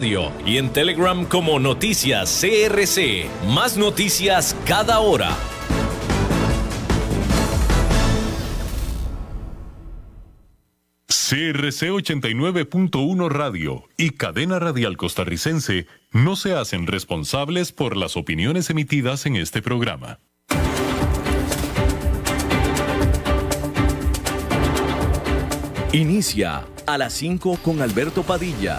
y en Telegram como Noticias CRC. Más noticias cada hora. CRC 89.1 Radio y Cadena Radial Costarricense no se hacen responsables por las opiniones emitidas en este programa. Inicia a las 5 con Alberto Padilla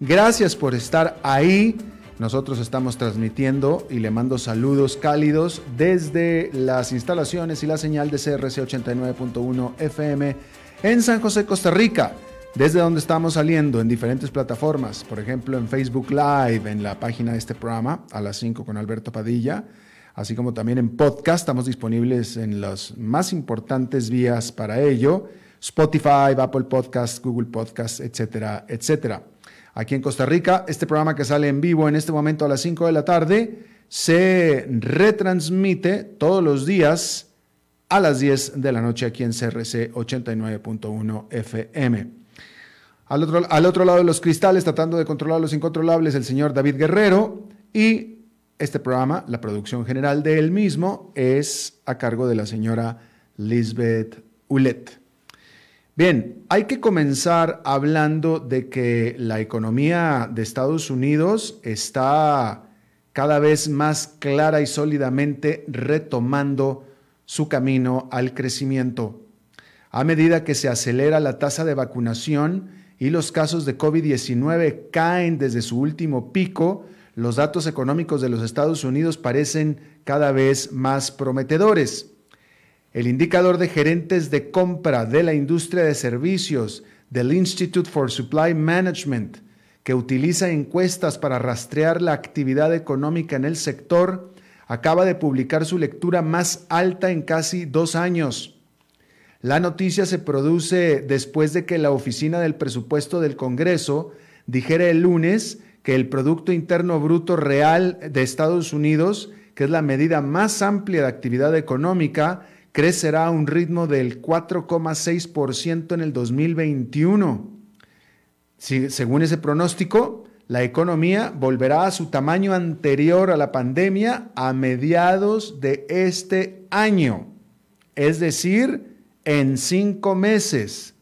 Gracias por estar ahí. Nosotros estamos transmitiendo y le mando saludos cálidos desde las instalaciones y la señal de CRC 89.1 FM en San José, Costa Rica, desde donde estamos saliendo en diferentes plataformas, por ejemplo en Facebook Live, en la página de este programa, a las 5 con Alberto Padilla, así como también en podcast, estamos disponibles en las más importantes vías para ello, Spotify, Apple Podcasts, Google Podcasts, etcétera, etcétera aquí en Costa Rica. Este programa que sale en vivo en este momento a las 5 de la tarde se retransmite todos los días a las 10 de la noche aquí en CRC 89.1 FM. Al otro, al otro lado de los cristales, tratando de controlar los incontrolables, el señor David Guerrero y este programa, la producción general de él mismo, es a cargo de la señora Lisbeth Ulet. Bien, hay que comenzar hablando de que la economía de Estados Unidos está cada vez más clara y sólidamente retomando su camino al crecimiento. A medida que se acelera la tasa de vacunación y los casos de COVID-19 caen desde su último pico, los datos económicos de los Estados Unidos parecen cada vez más prometedores. El indicador de gerentes de compra de la industria de servicios del Institute for Supply Management, que utiliza encuestas para rastrear la actividad económica en el sector, acaba de publicar su lectura más alta en casi dos años. La noticia se produce después de que la Oficina del Presupuesto del Congreso dijera el lunes que el Producto Interno Bruto Real de Estados Unidos, que es la medida más amplia de actividad económica, crecerá a un ritmo del 4,6% en el 2021. según ese pronóstico, la economía volverá a su tamaño anterior a la pandemia a mediados de este año, es decir, en cinco meses.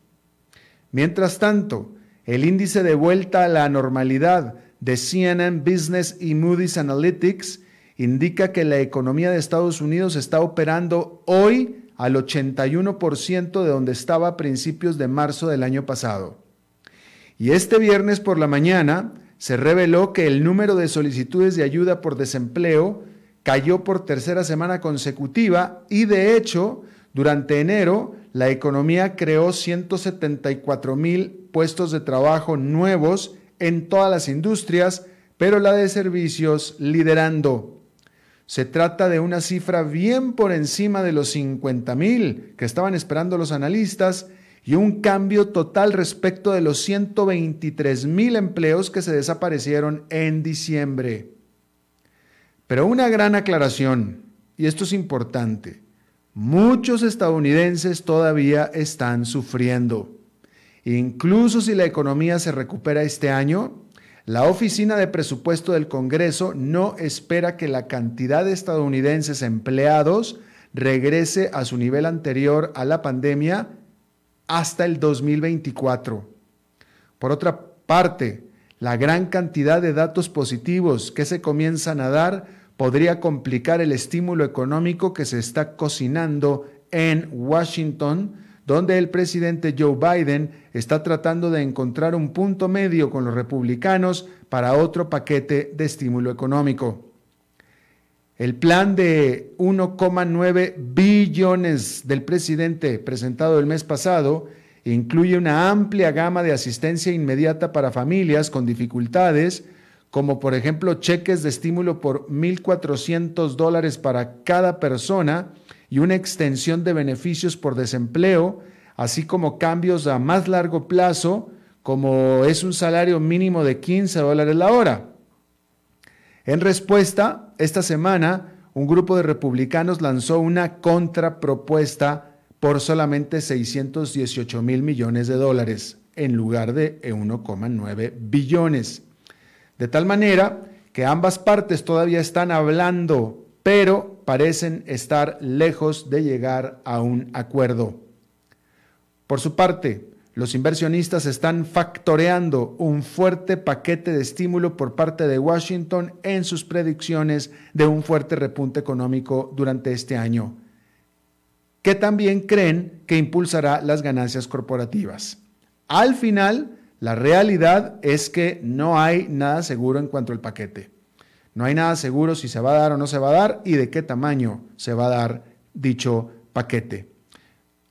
Mientras tanto, el índice de vuelta a la normalidad de CNN Business y Moody's Analytics indica que la economía de Estados Unidos está operando hoy al 81% de donde estaba a principios de marzo del año pasado. Y este viernes por la mañana se reveló que el número de solicitudes de ayuda por desempleo cayó por tercera semana consecutiva y de hecho, durante enero, la economía creó 174 mil puestos de trabajo nuevos en todas las industrias, pero la de servicios liderando. Se trata de una cifra bien por encima de los 50 mil que estaban esperando los analistas y un cambio total respecto de los 123 mil empleos que se desaparecieron en diciembre. Pero una gran aclaración, y esto es importante, muchos estadounidenses todavía están sufriendo. Incluso si la economía se recupera este año, la Oficina de Presupuesto del Congreso no espera que la cantidad de estadounidenses empleados regrese a su nivel anterior a la pandemia hasta el 2024. Por otra parte, la gran cantidad de datos positivos que se comienzan a dar podría complicar el estímulo económico que se está cocinando en Washington donde el presidente Joe Biden está tratando de encontrar un punto medio con los republicanos para otro paquete de estímulo económico. El plan de 1,9 billones del presidente presentado el mes pasado incluye una amplia gama de asistencia inmediata para familias con dificultades, como por ejemplo cheques de estímulo por 1.400 dólares para cada persona y una extensión de beneficios por desempleo, así como cambios a más largo plazo, como es un salario mínimo de 15 dólares la hora. En respuesta, esta semana, un grupo de republicanos lanzó una contrapropuesta por solamente 618 mil millones de dólares en lugar de 1,9 billones. De tal manera que ambas partes todavía están hablando, pero parecen estar lejos de llegar a un acuerdo. Por su parte, los inversionistas están factoreando un fuerte paquete de estímulo por parte de Washington en sus predicciones de un fuerte repunte económico durante este año que también creen que impulsará las ganancias corporativas. Al final, la realidad es que no hay nada seguro en cuanto al paquete. No hay nada seguro si se va a dar o no se va a dar y de qué tamaño se va a dar dicho paquete.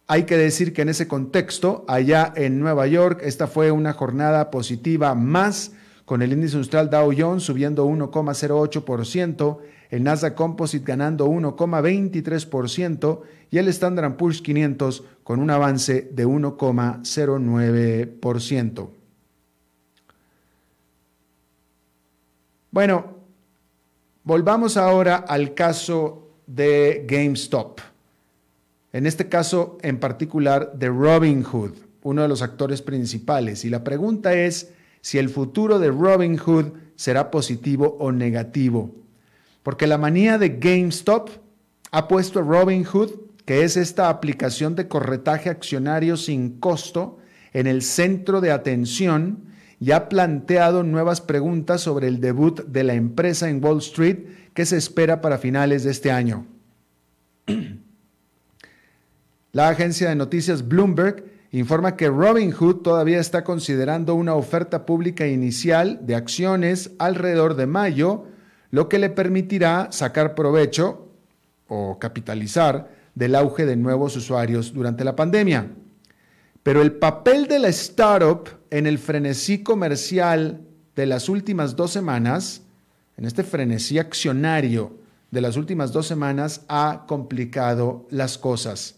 Hay que decir que en ese contexto, allá en Nueva York, esta fue una jornada positiva más, con el índice industrial Dow Jones subiendo 1,08%, el Nasdaq Composite ganando 1,23% y el Standard Poor's 500 con un avance de 1,09%. Bueno, volvamos ahora al caso de GameStop. En este caso en particular de Robin Hood, uno de los actores principales. Y la pregunta es si el futuro de Robin Hood será positivo o negativo. Porque la manía de GameStop ha puesto a Robinhood, que es esta aplicación de corretaje accionario sin costo, en el centro de atención y ha planteado nuevas preguntas sobre el debut de la empresa en Wall Street que se espera para finales de este año. La agencia de noticias Bloomberg informa que Robinhood todavía está considerando una oferta pública inicial de acciones alrededor de mayo lo que le permitirá sacar provecho o capitalizar del auge de nuevos usuarios durante la pandemia. Pero el papel de la startup en el frenesí comercial de las últimas dos semanas, en este frenesí accionario de las últimas dos semanas, ha complicado las cosas.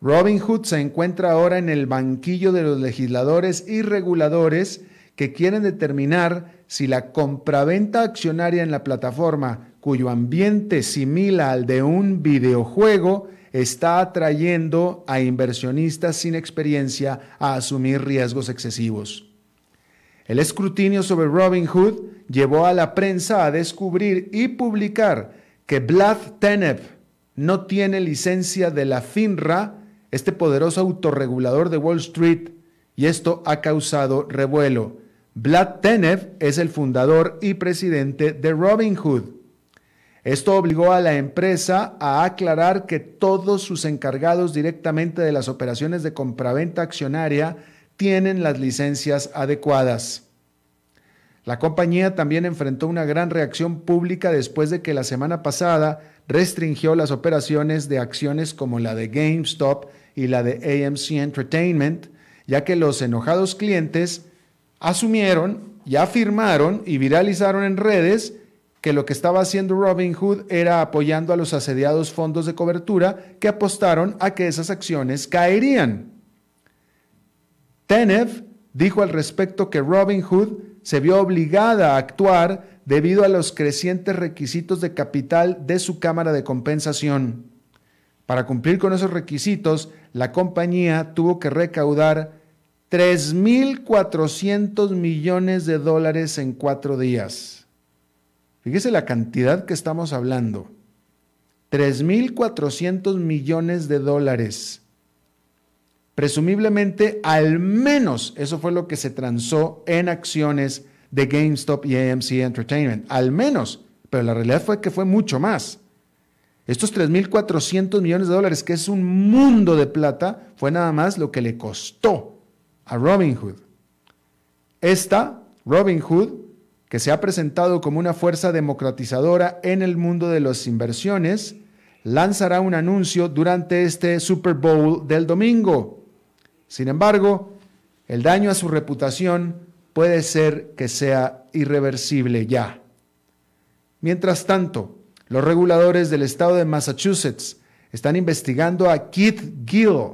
Robinhood se encuentra ahora en el banquillo de los legisladores y reguladores que quieren determinar si la compraventa accionaria en la plataforma, cuyo ambiente simila al de un videojuego, está atrayendo a inversionistas sin experiencia a asumir riesgos excesivos. El escrutinio sobre Robinhood llevó a la prensa a descubrir y publicar que Vlad Tenev no tiene licencia de la FINRA, este poderoso autorregulador de Wall Street, y esto ha causado revuelo. Vlad Tenev es el fundador y presidente de Robinhood. Esto obligó a la empresa a aclarar que todos sus encargados directamente de las operaciones de compraventa accionaria tienen las licencias adecuadas. La compañía también enfrentó una gran reacción pública después de que la semana pasada restringió las operaciones de acciones como la de GameStop y la de AMC Entertainment, ya que los enojados clientes asumieron y afirmaron y viralizaron en redes que lo que estaba haciendo Robinhood era apoyando a los asediados fondos de cobertura que apostaron a que esas acciones caerían. Tenev dijo al respecto que Robinhood se vio obligada a actuar debido a los crecientes requisitos de capital de su cámara de compensación. Para cumplir con esos requisitos, la compañía tuvo que recaudar 3.400 millones de dólares en cuatro días. Fíjese la cantidad que estamos hablando. 3.400 millones de dólares. Presumiblemente, al menos eso fue lo que se transó en acciones de GameStop y AMC Entertainment. Al menos, pero la realidad fue que fue mucho más. Estos 3.400 millones de dólares, que es un mundo de plata, fue nada más lo que le costó a Robinhood. Esta, Robinhood, que se ha presentado como una fuerza democratizadora en el mundo de las inversiones, lanzará un anuncio durante este Super Bowl del domingo. Sin embargo, el daño a su reputación puede ser que sea irreversible ya. Mientras tanto, los reguladores del estado de Massachusetts están investigando a Keith Gill,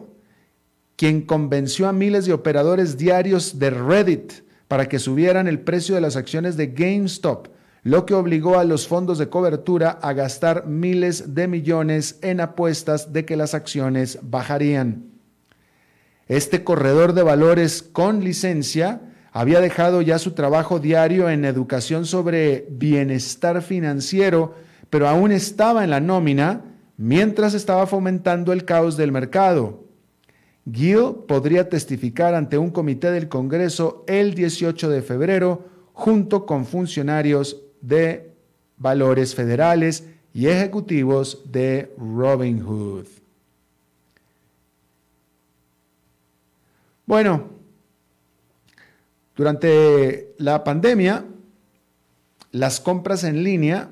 quien convenció a miles de operadores diarios de Reddit para que subieran el precio de las acciones de GameStop, lo que obligó a los fondos de cobertura a gastar miles de millones en apuestas de que las acciones bajarían. Este corredor de valores con licencia había dejado ya su trabajo diario en educación sobre bienestar financiero, pero aún estaba en la nómina mientras estaba fomentando el caos del mercado. Gill podría testificar ante un comité del Congreso el 18 de febrero junto con funcionarios de valores federales y ejecutivos de Robinhood. Bueno, durante la pandemia, las compras en línea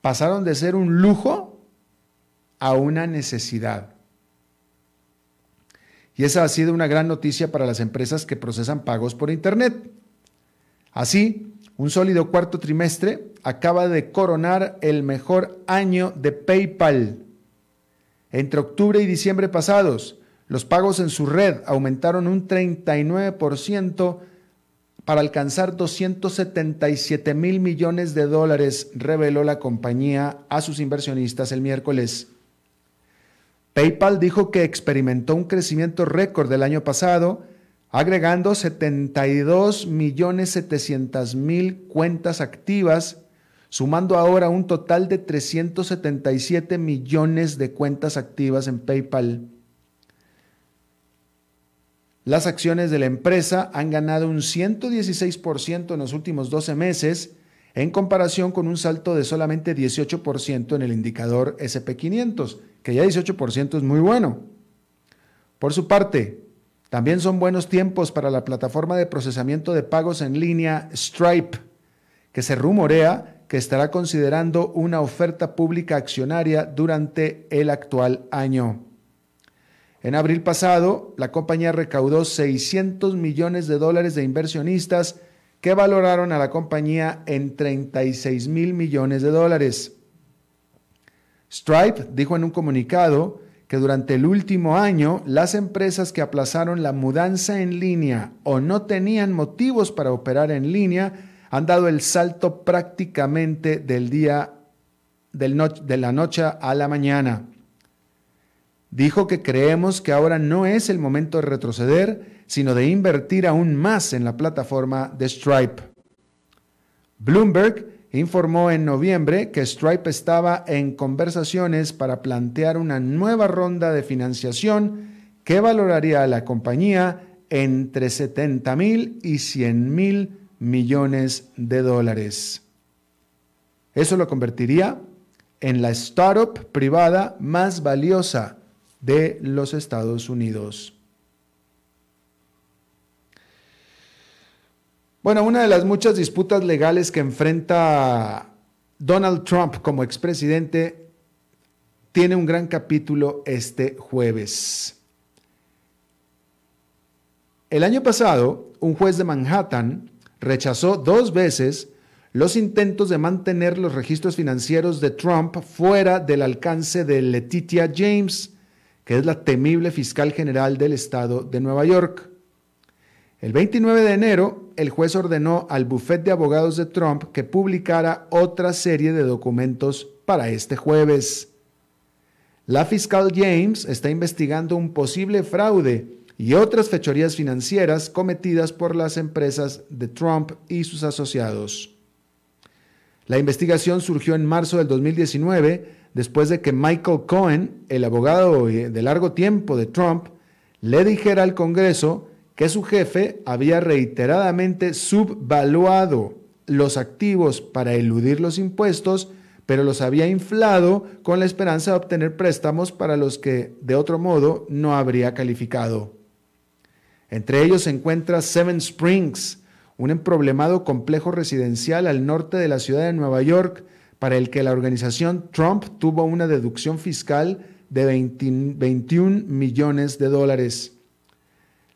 pasaron de ser un lujo a una necesidad. Y esa ha sido una gran noticia para las empresas que procesan pagos por Internet. Así, un sólido cuarto trimestre acaba de coronar el mejor año de PayPal. Entre octubre y diciembre pasados, los pagos en su red aumentaron un 39% para alcanzar 277 mil millones de dólares, reveló la compañía a sus inversionistas el miércoles. PayPal dijo que experimentó un crecimiento récord del año pasado, agregando 72 millones 700 mil cuentas activas, sumando ahora un total de 377 millones de cuentas activas en PayPal. Las acciones de la empresa han ganado un 116% en los últimos 12 meses, en comparación con un salto de solamente 18% en el indicador SP500, que ya 18% es muy bueno. Por su parte, también son buenos tiempos para la plataforma de procesamiento de pagos en línea Stripe, que se rumorea que estará considerando una oferta pública accionaria durante el actual año. En abril pasado, la compañía recaudó 600 millones de dólares de inversionistas que valoraron a la compañía en 36 mil millones de dólares. Stripe dijo en un comunicado que durante el último año las empresas que aplazaron la mudanza en línea o no tenían motivos para operar en línea han dado el salto prácticamente del día de la noche a la mañana. Dijo que creemos que ahora no es el momento de retroceder, sino de invertir aún más en la plataforma de Stripe. Bloomberg informó en noviembre que Stripe estaba en conversaciones para plantear una nueva ronda de financiación que valoraría a la compañía entre 70 mil y 100 mil millones de dólares. Eso lo convertiría en la startup privada más valiosa de los Estados Unidos. Bueno, una de las muchas disputas legales que enfrenta Donald Trump como expresidente tiene un gran capítulo este jueves. El año pasado, un juez de Manhattan rechazó dos veces los intentos de mantener los registros financieros de Trump fuera del alcance de Letitia James, que es la temible fiscal general del estado de Nueva York. El 29 de enero, el juez ordenó al bufete de abogados de Trump que publicara otra serie de documentos para este jueves. La fiscal James está investigando un posible fraude y otras fechorías financieras cometidas por las empresas de Trump y sus asociados. La investigación surgió en marzo del 2019 después de que Michael Cohen, el abogado de largo tiempo de Trump, le dijera al Congreso que su jefe había reiteradamente subvaluado los activos para eludir los impuestos, pero los había inflado con la esperanza de obtener préstamos para los que de otro modo no habría calificado. Entre ellos se encuentra Seven Springs, un emproblemado complejo residencial al norte de la ciudad de Nueva York, para el que la organización Trump tuvo una deducción fiscal de 21 millones de dólares.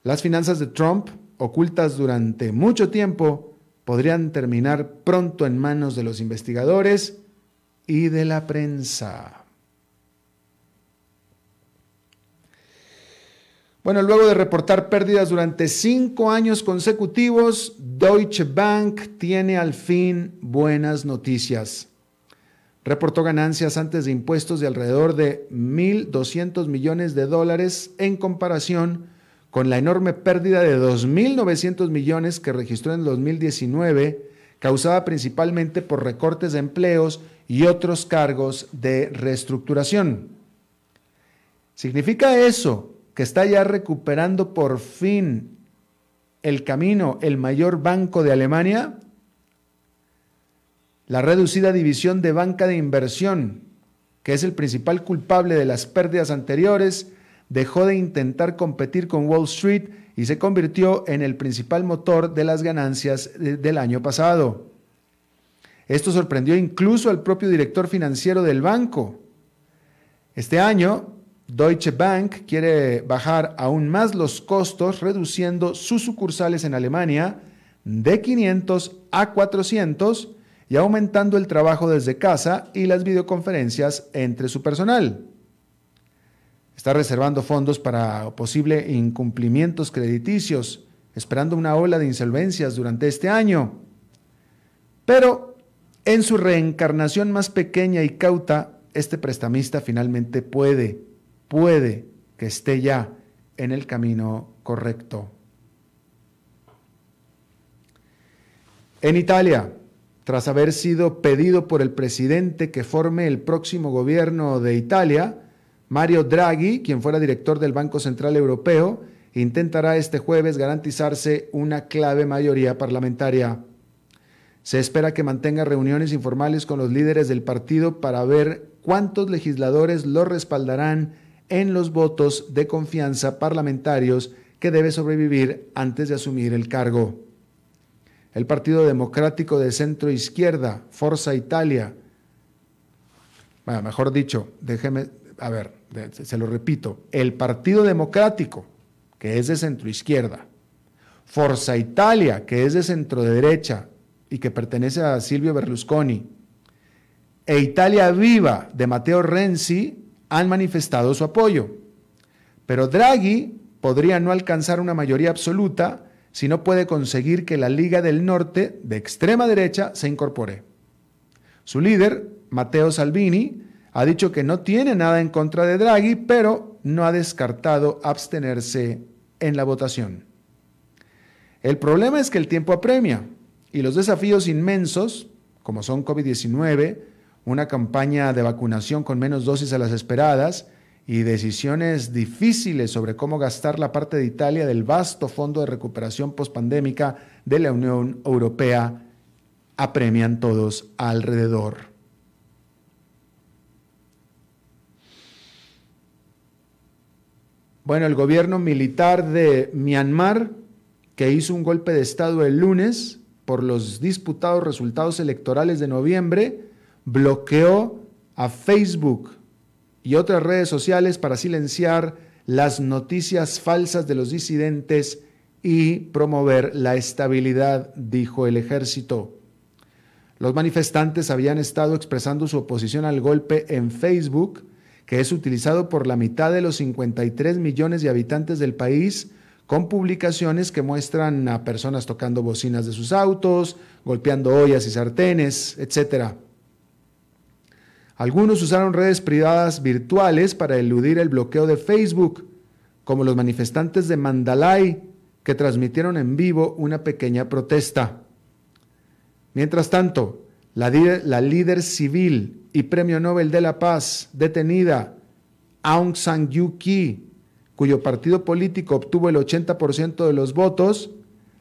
Las finanzas de Trump, ocultas durante mucho tiempo, podrían terminar pronto en manos de los investigadores y de la prensa. Bueno, luego de reportar pérdidas durante cinco años consecutivos, Deutsche Bank tiene al fin buenas noticias. Reportó ganancias antes de impuestos de alrededor de 1.200 millones de dólares en comparación con la enorme pérdida de 2.900 millones que registró en 2019, causada principalmente por recortes de empleos y otros cargos de reestructuración. ¿Significa eso que está ya recuperando por fin el camino el mayor banco de Alemania? La reducida división de banca de inversión, que es el principal culpable de las pérdidas anteriores, dejó de intentar competir con Wall Street y se convirtió en el principal motor de las ganancias del año pasado. Esto sorprendió incluso al propio director financiero del banco. Este año, Deutsche Bank quiere bajar aún más los costos reduciendo sus sucursales en Alemania de 500 a 400 y aumentando el trabajo desde casa y las videoconferencias entre su personal. Está reservando fondos para posibles incumplimientos crediticios, esperando una ola de insolvencias durante este año. Pero en su reencarnación más pequeña y cauta, este prestamista finalmente puede puede que esté ya en el camino correcto. En Italia, tras haber sido pedido por el presidente que forme el próximo gobierno de Italia, Mario Draghi, quien fuera director del Banco Central Europeo, intentará este jueves garantizarse una clave mayoría parlamentaria. Se espera que mantenga reuniones informales con los líderes del partido para ver cuántos legisladores lo respaldarán en los votos de confianza parlamentarios que debe sobrevivir antes de asumir el cargo. El Partido Democrático de Centro Izquierda, Forza Italia, bueno, mejor dicho, déjeme, a ver, se lo repito, el Partido Democrático, que es de centro izquierda, Forza Italia, que es de centro derecha y que pertenece a Silvio Berlusconi, e Italia Viva de Matteo Renzi, han manifestado su apoyo. Pero Draghi podría no alcanzar una mayoría absoluta si no puede conseguir que la Liga del Norte, de extrema derecha, se incorpore. Su líder, Matteo Salvini, ha dicho que no tiene nada en contra de Draghi, pero no ha descartado abstenerse en la votación. El problema es que el tiempo apremia y los desafíos inmensos, como son COVID-19, una campaña de vacunación con menos dosis a las esperadas y decisiones difíciles sobre cómo gastar la parte de Italia del vasto fondo de recuperación pospandémica de la Unión Europea apremian todos alrededor. Bueno, el gobierno militar de Myanmar, que hizo un golpe de Estado el lunes por los disputados resultados electorales de noviembre, bloqueó a Facebook y otras redes sociales para silenciar las noticias falsas de los disidentes y promover la estabilidad, dijo el ejército. Los manifestantes habían estado expresando su oposición al golpe en Facebook, que es utilizado por la mitad de los 53 millones de habitantes del país, con publicaciones que muestran a personas tocando bocinas de sus autos, golpeando ollas y sartenes, etcétera. Algunos usaron redes privadas virtuales para eludir el bloqueo de Facebook, como los manifestantes de Mandalay, que transmitieron en vivo una pequeña protesta. Mientras tanto, la, líder civil y Premio Nobel de la Paz detenida, Aung San Suu Kyi, cuyo partido político obtuvo el 80% de los votos,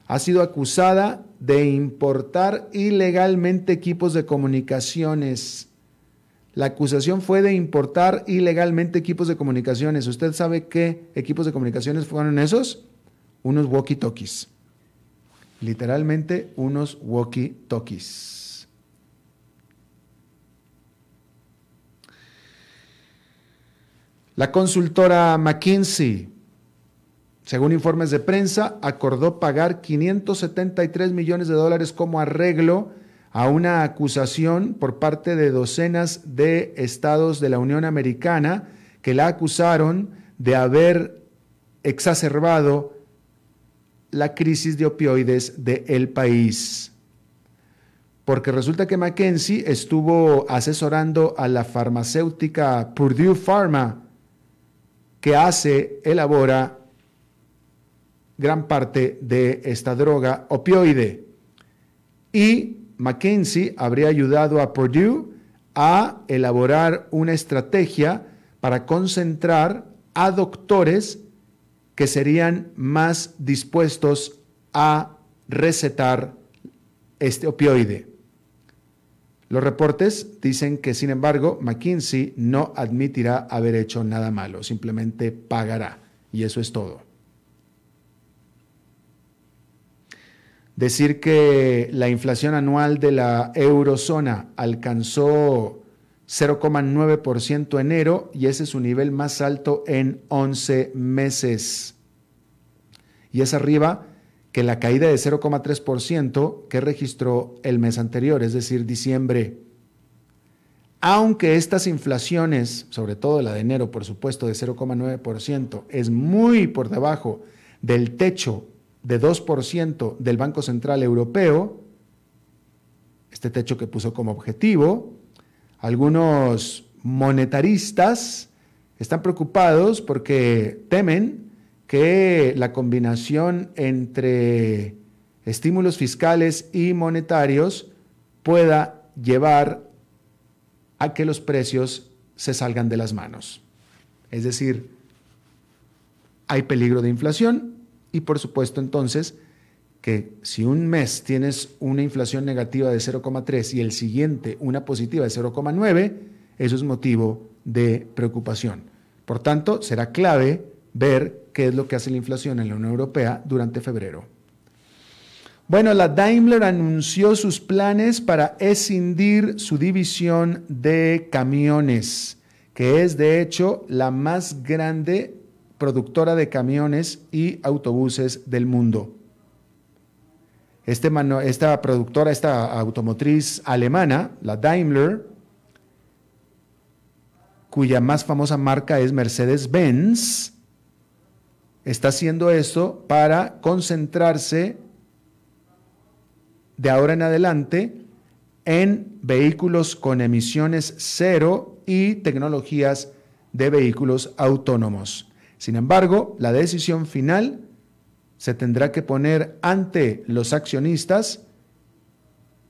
ha sido acusada de importar ilegalmente equipos de comunicaciones la acusación fue de importar ilegalmente equipos de comunicaciones. ¿Usted sabe qué equipos de comunicaciones fueron esos? Unos walkie-talkies. Literalmente unos walkie-talkies. La consultora McKinsey, según informes de prensa, acordó pagar 573 millones de dólares como arreglo a una acusación por parte de docenas de estados de la Unión Americana que la acusaron de haber exacerbado la crisis de opioides del país. Porque resulta que Mackenzie estuvo asesorando a la farmacéutica Purdue Pharma, que hace, elabora gran parte de esta droga opioide. Y Mackenzie habría ayudado a Purdue a elaborar una estrategia para concentrar a doctores que serían más dispuestos a recetar este opioide. Los reportes dicen que, sin embargo, McKinsey no admitirá haber hecho nada malo, simplemente pagará. Y eso es todo. Decir que la inflación anual de la eurozona alcanzó 0,9% enero y ese es su nivel más alto en 11 meses. Y es arriba que la caída de 0,3% que registró el mes anterior, es decir, diciembre. Aunque estas inflaciones, sobre todo la de enero, por supuesto, de 0,9%, es muy por debajo del techo de 2% del Banco Central Europeo, este techo que puso como objetivo, algunos monetaristas están preocupados porque temen que la combinación entre estímulos fiscales y monetarios pueda llevar a que los precios se salgan de las manos. Es decir, hay peligro de inflación y por supuesto entonces que si un mes tienes una inflación negativa de 0,3 y el siguiente una positiva de 0,9, eso es motivo de preocupación. Por tanto, será clave ver qué es lo que hace la inflación en la Unión Europea durante febrero. Bueno, la Daimler anunció sus planes para escindir su división de camiones, que es de hecho la más grande productora de camiones y autobuses del mundo. Este esta productora, esta automotriz alemana, la Daimler, cuya más famosa marca es Mercedes-Benz, está haciendo esto para concentrarse de ahora en adelante en vehículos con emisiones cero y tecnologías de vehículos autónomos. Sin embargo, la decisión final se tendrá que poner ante los accionistas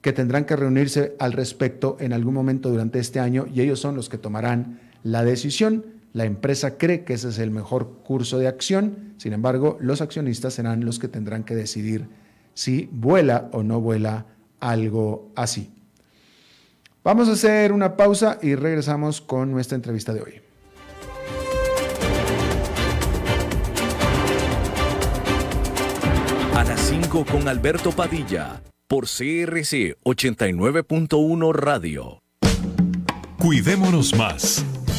que tendrán que reunirse al respecto en algún momento durante este año y ellos son los que tomarán la decisión. La empresa cree que ese es el mejor curso de acción, sin embargo, los accionistas serán los que tendrán que decidir si vuela o no vuela algo así. Vamos a hacer una pausa y regresamos con nuestra entrevista de hoy. A las 5 con Alberto Padilla, por CRC 89.1 Radio. Cuidémonos más.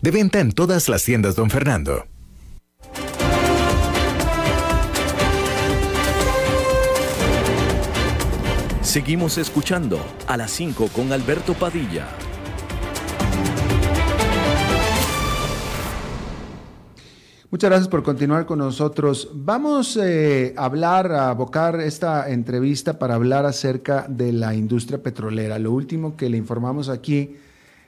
De venta en todas las tiendas, don Fernando. Seguimos escuchando a las 5 con Alberto Padilla. Muchas gracias por continuar con nosotros. Vamos eh, a hablar, a abocar esta entrevista para hablar acerca de la industria petrolera. Lo último que le informamos aquí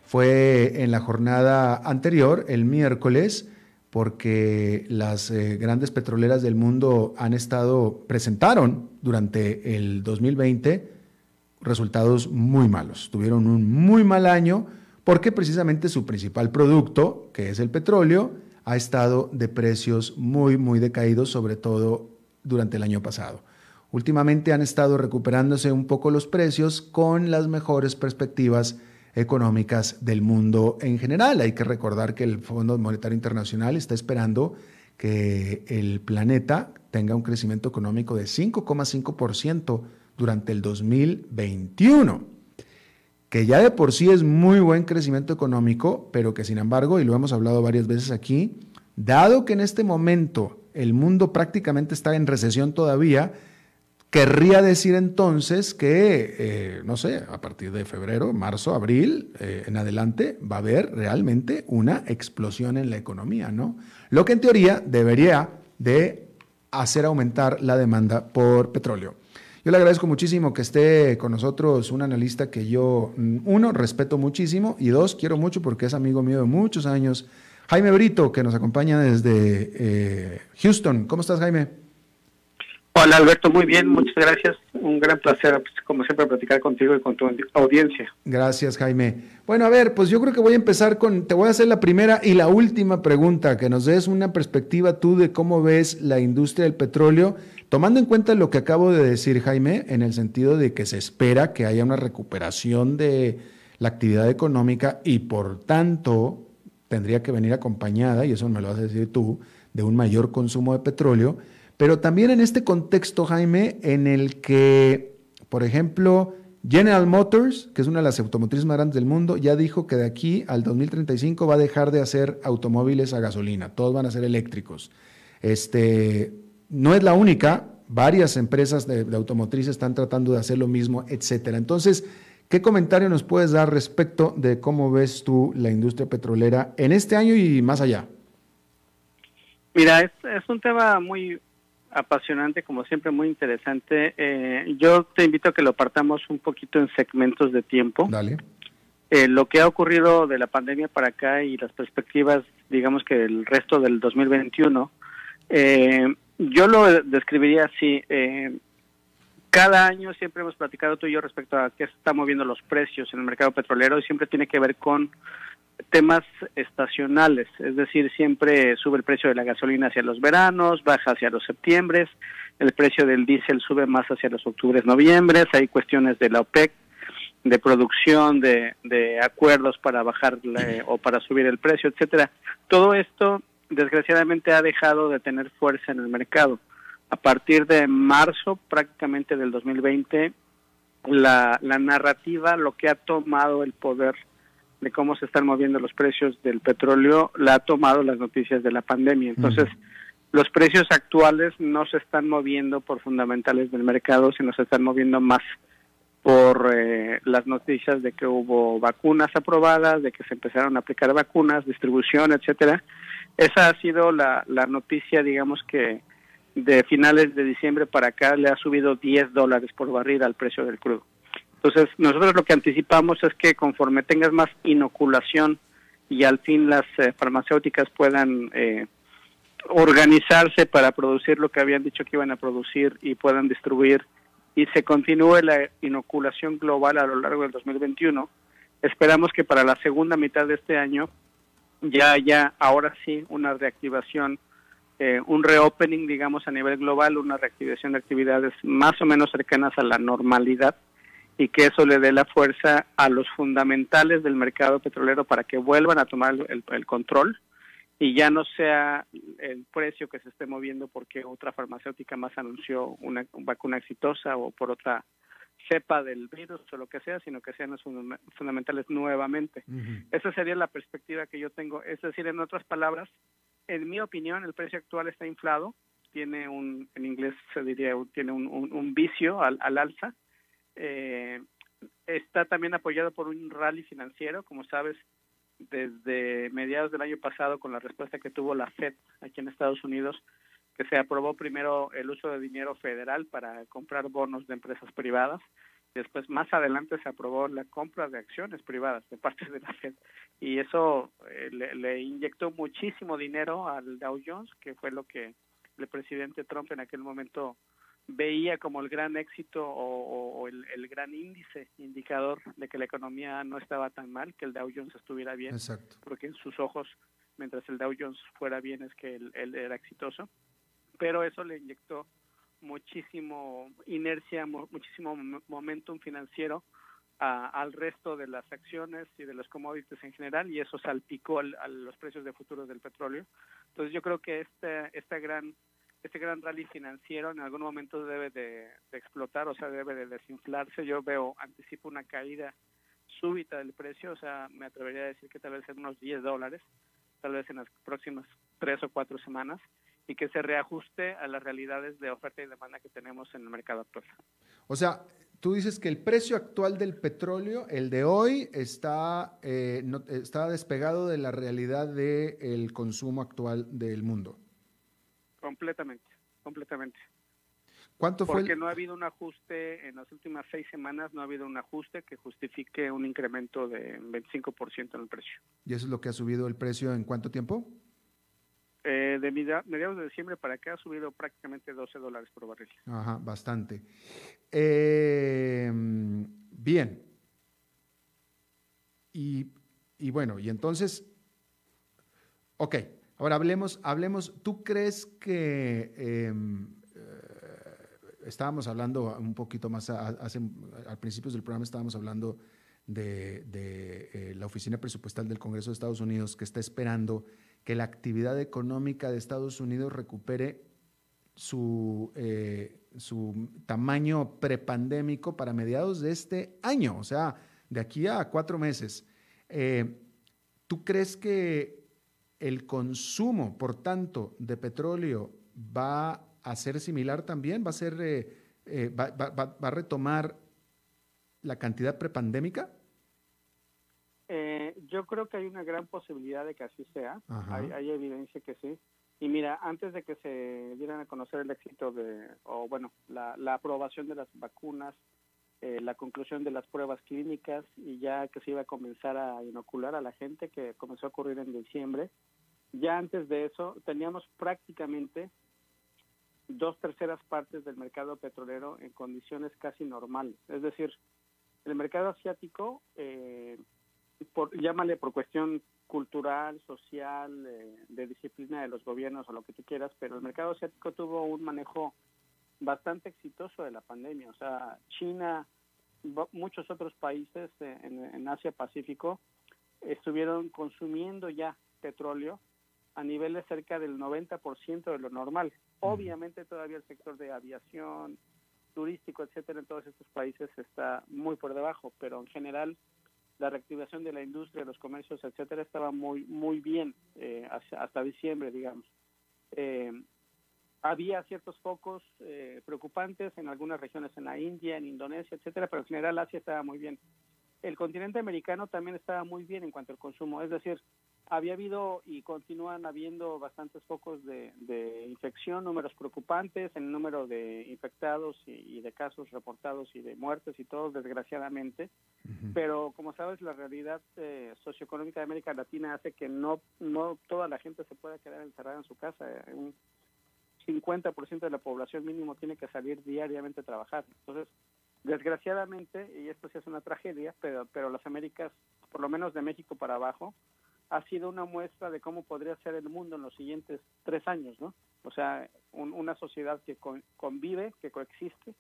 fue en la jornada anterior, el miércoles, porque las eh, grandes petroleras del mundo han estado, presentaron durante el 2020 resultados muy malos. Tuvieron un muy mal año porque precisamente su principal producto, que es el petróleo, ha estado de precios muy, muy decaídos, sobre todo durante el año pasado. Últimamente han estado recuperándose un poco los precios con las mejores perspectivas económicas del mundo en general. Hay que recordar que el Fondo Monetario Internacional está esperando que el planeta tenga un crecimiento económico de 5,5% durante el 2021, que ya de por sí es muy buen crecimiento económico, pero que sin embargo, y lo hemos hablado varias veces aquí, dado que en este momento el mundo prácticamente está en recesión todavía, Querría decir entonces que, eh, no sé, a partir de febrero, marzo, abril, eh, en adelante, va a haber realmente una explosión en la economía, ¿no? Lo que en teoría debería de hacer aumentar la demanda por petróleo. Yo le agradezco muchísimo que esté con nosotros un analista que yo, mm, uno, respeto muchísimo y dos, quiero mucho porque es amigo mío de muchos años, Jaime Brito, que nos acompaña desde eh, Houston. ¿Cómo estás, Jaime? Hola Alberto, muy bien, muchas gracias. Un gran placer, pues, como siempre, platicar contigo y con tu audiencia. Gracias, Jaime. Bueno, a ver, pues yo creo que voy a empezar con, te voy a hacer la primera y la última pregunta, que nos des una perspectiva tú de cómo ves la industria del petróleo, tomando en cuenta lo que acabo de decir, Jaime, en el sentido de que se espera que haya una recuperación de la actividad económica y por tanto tendría que venir acompañada, y eso me lo vas a decir tú, de un mayor consumo de petróleo pero también en este contexto, Jaime, en el que, por ejemplo, General Motors, que es una de las automotrices más grandes del mundo, ya dijo que de aquí al 2035 va a dejar de hacer automóviles a gasolina, todos van a ser eléctricos. Este, no es la única, varias empresas de, de automotrices están tratando de hacer lo mismo, etcétera. Entonces, ¿qué comentario nos puedes dar respecto de cómo ves tú la industria petrolera en este año y más allá? Mira, es un tema muy apasionante, como siempre, muy interesante. Eh, yo te invito a que lo partamos un poquito en segmentos de tiempo. Dale. Eh, lo que ha ocurrido de la pandemia para acá y las perspectivas, digamos que el resto del 2021, eh, yo lo describiría así. cada año siempre hemos platicado tú y yo respecto a qué se está moviendo los precios en el mercado petrolero y siempre tiene que ver con temas estacionales, es decir, siempre sube el precio de la gasolina hacia los veranos, baja hacia los septiembres, el precio del diésel sube más hacia los octubres, noviembres, hay cuestiones de la OPEC, de producción, de, de acuerdos para bajar o para subir el precio, etcétera. Todo esto, desgraciadamente, ha dejado de tener fuerza en el mercado. A partir de marzo, prácticamente del 2020, la, la narrativa, lo que ha tomado el poder de cómo se están moviendo los precios del petróleo la ha tomado las noticias de la pandemia. Entonces, los precios actuales no se están moviendo por fundamentales del mercado, sino se están moviendo más por eh, las noticias de que hubo vacunas aprobadas, de que se empezaron a aplicar vacunas, distribución, etcétera. Esa ha sido la, la noticia, digamos que de finales de diciembre para acá le ha subido 10 dólares por barril al precio del crudo. Entonces, nosotros lo que anticipamos es que conforme tengas más inoculación y al fin las eh, farmacéuticas puedan eh, organizarse para producir lo que habían dicho que iban a producir y puedan distribuir y se continúe la inoculación global a lo largo del 2021, esperamos que para la segunda mitad de este año ya ya ahora sí una reactivación eh, un reopening digamos a nivel global una reactivación de actividades más o menos cercanas a la normalidad y que eso le dé la fuerza a los fundamentales del mercado petrolero para que vuelvan a tomar el, control y ya no sea el precio que se esté moviendo porque otra farmacéutica más anunció una vacuna exitosa o por otra cepa del virus o lo que sea, sino que sean los fundamentales nuevamente. Esa sería la perspectiva que yo tengo. Es decir, en otras palabras, en mi opinión, el precio actual está inflado, tiene un, en inglés se diría, tiene un, un, vicio al, al alza, eh, está también apoyado por un rally financiero, como sabes, desde mediados del año pasado con la respuesta que tuvo la Fed aquí en Estados Unidos, que se aprobó primero el uso de dinero federal para comprar bonos de empresas privadas, después más adelante se aprobó la compra de acciones privadas de parte de la Fed. Y eso eh, le, le, inyectó muchísimo dinero al Dow Jones, que fue lo que el presidente Trump en aquel momento veía como el gran éxito o, el, gran índice indicador de que la economía no estaba tan mal, que el Dow Jones estuviera bien, porque en sus ojos, mientras el Dow Jones fuera bien, es que él, era exitoso, pero eso le inyectó muchísimo inercia, muchísimo momentum financiero al resto de las acciones y de los commodities en general y eso salpicó a los precios de futuro del petróleo. Entonces yo creo que esta, esta gran este gran rally financiero en algún momento debe de, explotar, o sea, debe de desinflarse. Yo veo, anticipo una caída súbita del precio, o sea, me atrevería a decir que tal vez en unos 10 dólares, tal vez en las próximas tres o cuatro semanas, y que se reajuste a las realidades de oferta y demanda que tenemos en el mercado actual. O sea, tú dices que el precio actual del petróleo, el de hoy, está, eh, no, está despegado de la realidad del consumo actual del mundo. Completamente, completamente. ¿Cuánto fue? Porque no ha habido un ajuste, en las últimas seis semanas no ha habido un ajuste que justifique un incremento de 25% en el precio. ¿Y eso es lo que ha subido el precio en cuánto tiempo? Eh, de mediados de diciembre para acá ha subido prácticamente 12 dólares por barril. Ajá, bastante. Eh, bien. Y, y bueno, y entonces, ok, Ahora hablemos, hablemos, ¿tú crees que em, eh, estábamos hablando un poquito más hace, al principio del programa estábamos hablando de, eh, la Oficina Presupuestal del Congreso de Estados Unidos que está esperando que la actividad económica de Estados Unidos recupere su, eh, su tamaño prepandémico para mediados de este año, o sea, de aquí a cuatro meses. ¿Tú crees que el consumo, por tanto, de petróleo va a ser similar también, va a ser, eh, eh, va, a retomar la cantidad prepandémica. Eh, yo creo que hay una gran posibilidad de que así sea. Hay, evidencia que sí. Y mira, antes de que se dieran a conocer el éxito de, o bueno, la, aprobación de las vacunas, la conclusión de las pruebas clínicas y ya que se iba a comenzar a inocular a la gente, que comenzó a ocurrir en diciembre, ya antes de eso teníamos prácticamente dos terceras partes del mercado petrolero en condiciones casi normales. Es decir, el mercado asiático, eh, por, llámale por cuestión cultural, social, eh, de disciplina de los gobiernos o lo que tú quieras, pero el mercado asiático tuvo un manejo bastante exitoso de la pandemia. O sea, China, muchos otros países en, en Asia Pacífico estuvieron consumiendo ya petróleo a niveles cerca del 90% de lo normal. Obviamente todavía el sector de aviación, turístico, etcétera, en todos estos países está muy por debajo, pero en general la reactivación de la industria, los comercios, etcétera, estaba muy muy bien eh, hasta, diciembre, digamos. Eh, había ciertos focos eh, preocupantes en algunas regiones en la India, en Indonesia, etcétera, pero en general Asia estaba muy bien. El continente americano también estaba muy bien en cuanto al consumo, es decir, había habido y continúan habiendo bastantes focos de, infección, números preocupantes en el número de infectados y, de casos reportados y de muertes y todo, desgraciadamente. Pero como sabes, la realidad eh, socioeconómica de América Latina hace que no, no toda la gente se pueda quedar encerrada en su casa. Un 50% de la población mínimo tiene que salir diariamente a trabajar. Entonces, desgraciadamente, y esto sí es una tragedia, pero, pero las Américas, por lo menos de México para abajo, ha sido una muestra de cómo podría ser el mundo en los siguientes tres años, ¿no? O sea, una sociedad que convive, que coexiste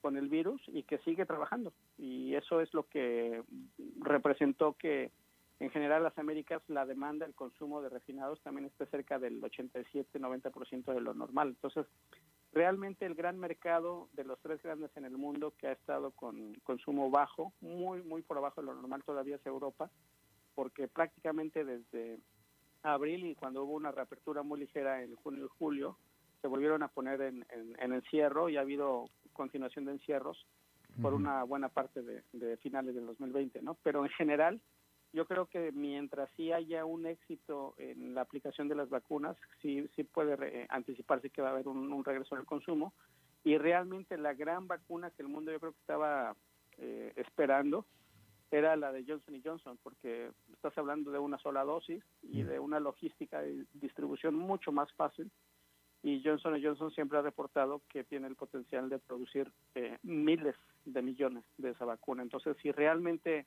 con el virus y que sigue trabajando. Y eso es lo que representó que en general las Américas la demanda, el consumo de refinados también esté cerca del 87-90% de lo normal. Entonces, realmente el gran mercado de los tres grandes en el mundo que ha estado con consumo bajo, muy, muy por abajo de lo normal todavía es Europa, porque prácticamente desde abril y cuando hubo una reapertura muy ligera en junio y julio, se volvieron a poner en, encierro y ha habido continuación de encierros por una buena parte de, de, finales del 2020, ¿no? Pero en general, yo creo que mientras sí haya un éxito en la aplicación de las vacunas, sí, sí puede anticiparse que va a haber un, regreso en el consumo. Y realmente la gran vacuna que el mundo yo creo que estaba eh, esperando era la de Johnson Johnson, porque estás hablando de una sola dosis y de una logística de distribución mucho más fácil. Y Johnson Johnson siempre ha reportado que tiene el potencial de producir eh, miles de millones de esa vacuna. Entonces, si realmente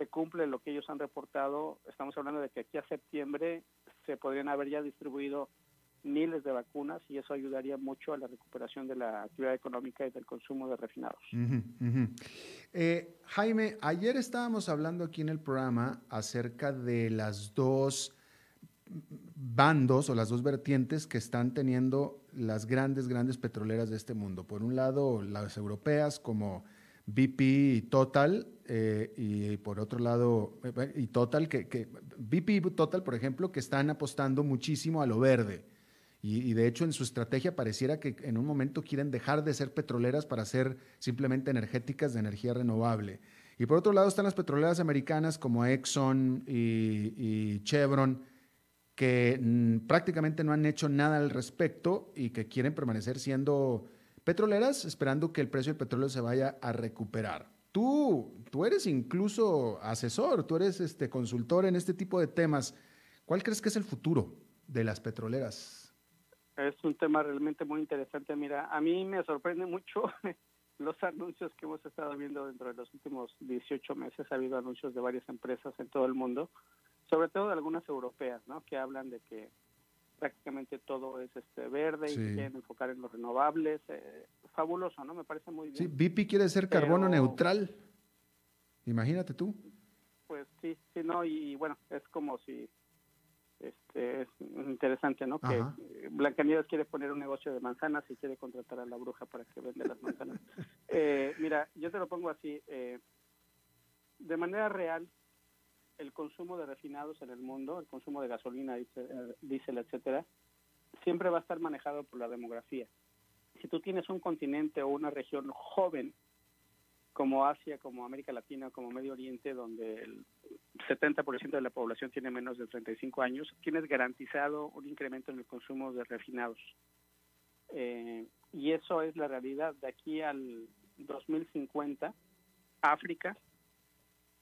se cumple lo que ellos han reportado, estamos hablando de que aquí a septiembre se podrían haber ya distribuido miles de vacunas y eso ayudaría mucho a la recuperación de la actividad económica y del consumo de refinados. Eh, Jaime, ayer estábamos hablando aquí en el programa acerca de las dos bandos o las dos vertientes que están teniendo las grandes, grandes petroleras de este mundo. Por un lado, las europeas como BP y Total, eh, y por otro lado, y Total, que, que, BP y Total, por ejemplo, que están apostando muchísimo a lo verde. Y, de hecho en su estrategia pareciera que en un momento quieren dejar de ser petroleras para ser simplemente energéticas de energía renovable. Y por otro lado están las petroleras americanas como Exxon y, Chevron, que mm, prácticamente no han hecho nada al respecto y que quieren permanecer siendo petroleras esperando que el precio del petróleo se vaya a recuperar. Tú, tú eres incluso asesor, tú eres este consultor en este tipo de temas. ¿Cuál crees que es el futuro de las petroleras? Es un tema realmente muy interesante. Mira, a mí me sorprende mucho los anuncios que hemos estado viendo dentro de los últimos 18 meses. Ha habido anuncios de varias empresas en todo el mundo, sobre todo de algunas europeas, ¿no? Que hablan de que prácticamente todo es este verde y quieren enfocar en los renovables. Eh, fabuloso, ¿no? Me parece muy bien. Sí, BP quiere ser carbono neutral. Imagínate tú. Pues sí, sí, no, y, bueno, es como si este es interesante, ¿no? Que Blancanieves quiere poner un negocio de manzanas y quiere contratar a la bruja para que venda las manzanas. eh, mira, yo te lo pongo así. Eh, de manera real, el consumo de refinados en el mundo, el consumo de gasolina, diésel, etcétera, siempre va a estar manejado por la demografía. Si tú tienes un continente o una región joven, como Asia, como América Latina, como Medio Oriente, donde el 70% de la población tiene menos de 35 años, tienes garantizado un incremento en el consumo de refinados. Eh, y eso es la realidad. De aquí al 2050, África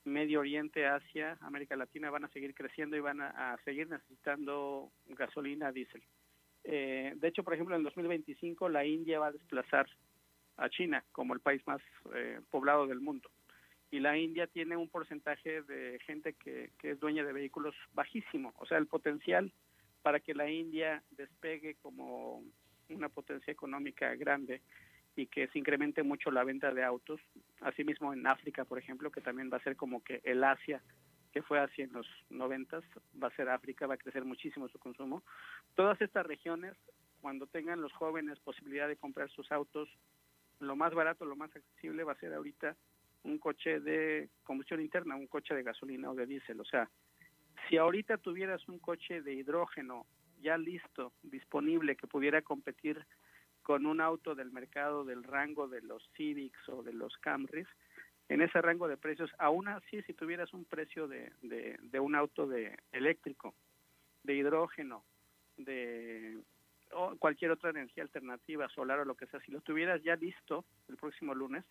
Medio Oriente, Asia, América Latina van a seguir creciendo y van a, seguir necesitando gasolina, diésel. Eh, de hecho, por ejemplo, en 2025 la India va a desplazar a China como el país más eh, poblado del mundo. Y la India tiene un porcentaje de gente que, que es dueña de vehículos bajísimo. O sea, el potencial para que la India despegue como una potencia económica grande y que se incremente mucho la venta de autos. Asimismo en África, por ejemplo, que también va a ser como que el Asia que fue así en los noventas, va a ser África, va a crecer muchísimo su consumo. Todas estas regiones, cuando tengan los jóvenes posibilidad de comprar sus autos, lo más barato, lo más accesible va a ser ahorita un coche de combustión interna, un coche de gasolina o de diésel. O sea, si ahorita tuvieras un coche de hidrógeno ya listo, disponible, que pudiera competir con un auto del mercado del rango de los Civics o de los Camrys, en ese rango de precios, aún así si tuvieras un precio de, de, un auto de eléctrico, de hidrógeno, de o cualquier otra energía alternativa, solar o lo que sea, si lo tuvieras ya listo el próximo lunes,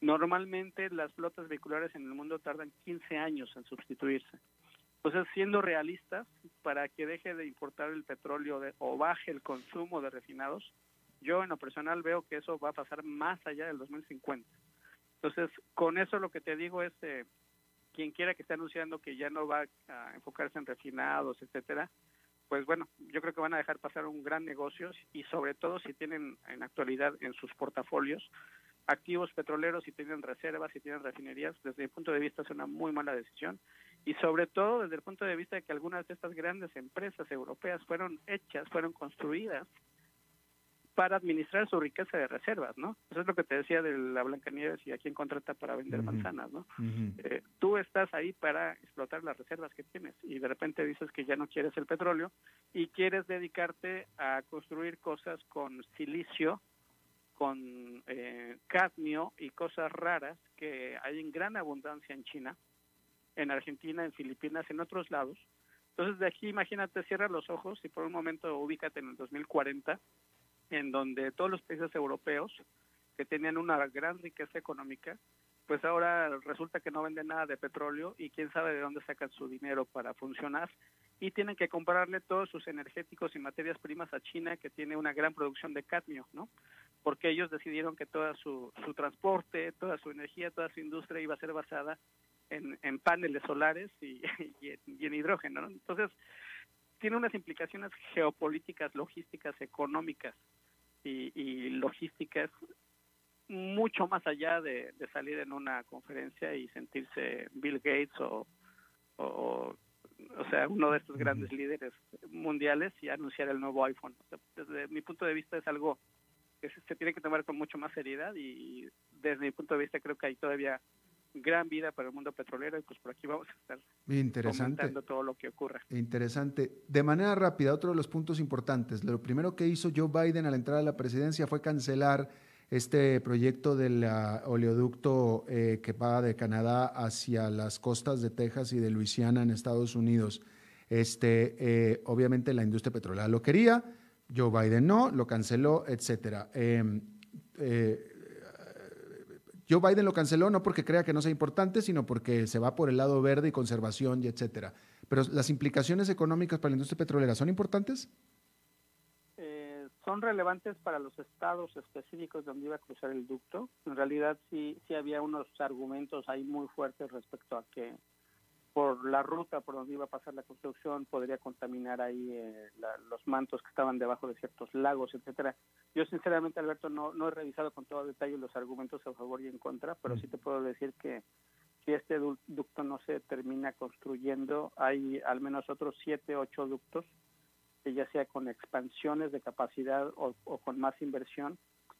normalmente las flotas vehiculares en el mundo tardan 15 años en sustituirse. Entonces, siendo realistas, para que deje de importar el petróleo o baje el consumo de refinados, yo en lo personal veo que eso va a pasar más allá del 2050. Entonces, con eso lo que te digo es, eh, quien quiera que esté anunciando que ya no va a enfocarse en refinados, etcétera, pues bueno, yo creo que van a dejar pasar un gran negocio y sobre todo si tienen en actualidad en sus portafolios activos petroleros, si tienen reservas, si tienen refinerías, desde mi punto de vista es una muy mala decisión y sobre todo desde el punto de vista de que algunas de estas grandes empresas europeas fueron hechas, fueron construidas para administrar su riqueza de reservas, ¿no? Eso es lo que te decía de la Blancanieves y a quién contrata para vender manzanas, ¿no? Eh, tú estás ahí para explotar las reservas que tienes y de repente dices que ya no quieres el petróleo y quieres dedicarte a construir cosas con silicio, con eh, cadmio y cosas raras que hay en gran abundancia en China, en Argentina, en Filipinas, en otros lados. Entonces de aquí imagínate, cierra los ojos y por un momento ubícate en el 2040 en donde todos los países europeos que tenían una gran riqueza económica, pues ahora resulta que no venden nada de petróleo y quién sabe de dónde sacan su dinero para funcionar y tienen que comprarle todos sus energéticos y materias primas a China que tiene una gran producción de cadmio, ¿no? Porque ellos decidieron que toda su, su transporte, toda su energía, toda su industria iba a ser basada en, en paneles solares y, y, en, hidrógeno, ¿no? Entonces, tiene unas implicaciones geopolíticas, logísticas, económicas y, logísticas mucho más allá de, salir en una conferencia y sentirse Bill Gates o, o, sea, uno de estos grandes líderes mundiales y anunciar el nuevo iPhone. desde mi punto de vista es algo que se, tiene que tomar con mucho más seriedad y desde mi punto de vista creo que hay todavía gran vida para el mundo petrolero y pues por aquí vamos a estar Interesante. comentando todo lo que ocurra. Interesante. De manera rápida, otro de los puntos importantes. Lo primero que hizo Joe Biden a la entrada de la presidencia fue cancelar este proyecto del oleoducto eh, que va de Canadá hacia las costas de Texas y de Luisiana en Estados Unidos. Este, eh, obviamente la industria petrolera lo quería, Joe Biden no, lo canceló, etcétera. Em, eh, Joe Biden lo canceló no porque crea que no sea importante, sino porque se va por el lado verde y conservación y etcétera. Pero las implicaciones económicas para la industria petrolera son importantes. Eh, son relevantes para los estados específicos donde iba a cruzar el ducto. En realidad sí, sí había unos argumentos ahí muy fuertes respecto a que por la ruta por donde iba a pasar la construcción podría contaminar ahí eh, los mantos que estaban debajo de ciertos lagos, etcétera. Yo sinceramente, Alberto, no, no he revisado con todo detalle los argumentos a favor y en contra, pero sí te puedo decir que si este ducto no se termina construyendo, hay al menos otros siete, ocho ductos, que ya sea con expansiones de capacidad o con más inversión,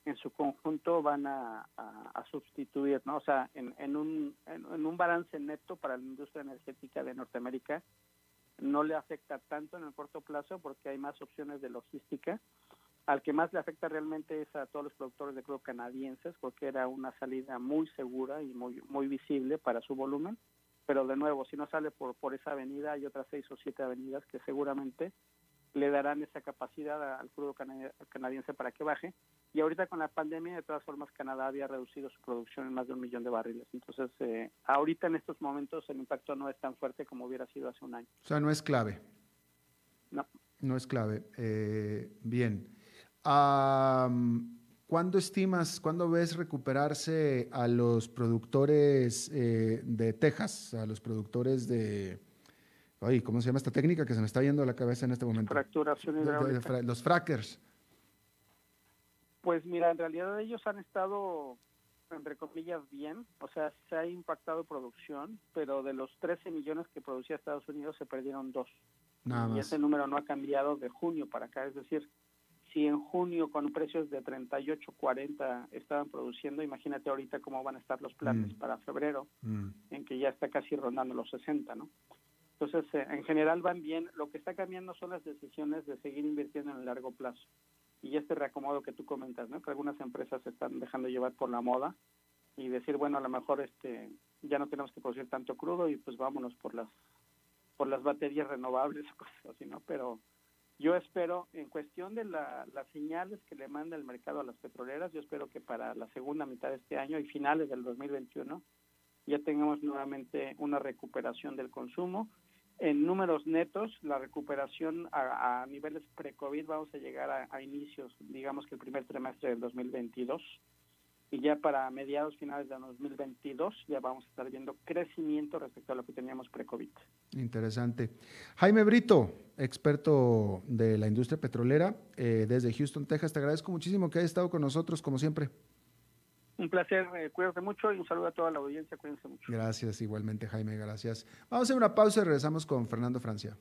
en su conjunto van a, sustituir, ¿no? O sea, en, en, un, en, un balance neto para la industria energética de Norteamérica no le afecta tanto en el corto plazo porque hay más opciones de logística. Al que más le afecta realmente es a todos los productores de crudo canadienses porque era una salida muy segura y muy muy visible para su volumen. Pero de nuevo, si no sale por, por esa avenida, hay otras seis o siete avenidas que seguramente le darán esa capacidad al crudo canadiense para que baje. Y ahorita con la pandemia, de todas formas, Canadá había reducido su producción en más de un millón de barriles. Entonces, eh, ahorita en estos momentos el impacto no es tan fuerte como hubiera sido hace un año. O sea, no es clave. No. No es clave. Eh, bien. ¿Cuándo estimas, cuándo ves recuperarse a los productores eh, de Texas, a los productores de, Ay, ¿cómo se llama esta técnica que se me está yendo a la cabeza en este momento? Fracturación hidráulica. Los frackers. Pues mira, en realidad ellos han estado, entre comillas, bien. O sea, se ha impactado producción, pero de los 13 millones que producía Estados Unidos se perdieron dos. Nada más. Y ese número no ha cambiado de junio para acá. Es decir, si en junio con precios de 38, 40 estaban produciendo, imagínate ahorita cómo van a estar los planes mm. para febrero, mm. en que ya está casi rondando los 60, ¿no? Entonces, eh, en general van bien. Lo que está cambiando son las decisiones de seguir invirtiendo en el largo plazo. Y este reacomodo que tú comentas, ¿no? Que algunas empresas se están dejando llevar por la moda y decir, bueno, a lo mejor este ya no tenemos que producir tanto crudo y pues vámonos por las por las baterías renovables o cosas así, ¿no? Pero yo espero, en cuestión de las señales que le manda el mercado a las petroleras, yo espero que para la segunda mitad de este año y finales del 2021 ya tengamos nuevamente una recuperación del consumo, en números netos, la recuperación a, niveles pre-COVID vamos a llegar a, inicios, digamos que el primer trimestre del 2022. y ya para mediados finales de 2022 ya vamos a estar viendo crecimiento respecto a lo que teníamos pre-COVID. Interesante. Jaime Brito, experto de la industria petrolera eh, desde Houston, Texas, te agradezco muchísimo que hayas estado con nosotros como siempre. Un placer, eh, cuídate mucho y un saludo a toda la audiencia, cuídense mucho. Gracias, igualmente Jaime, gracias. Vamos a hacer una pausa y regresamos con Fernando Francia.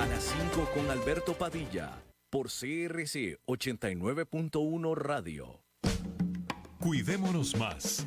A las 5 con Alberto Padilla por CRC 89.1 Radio. Cuidémonos más.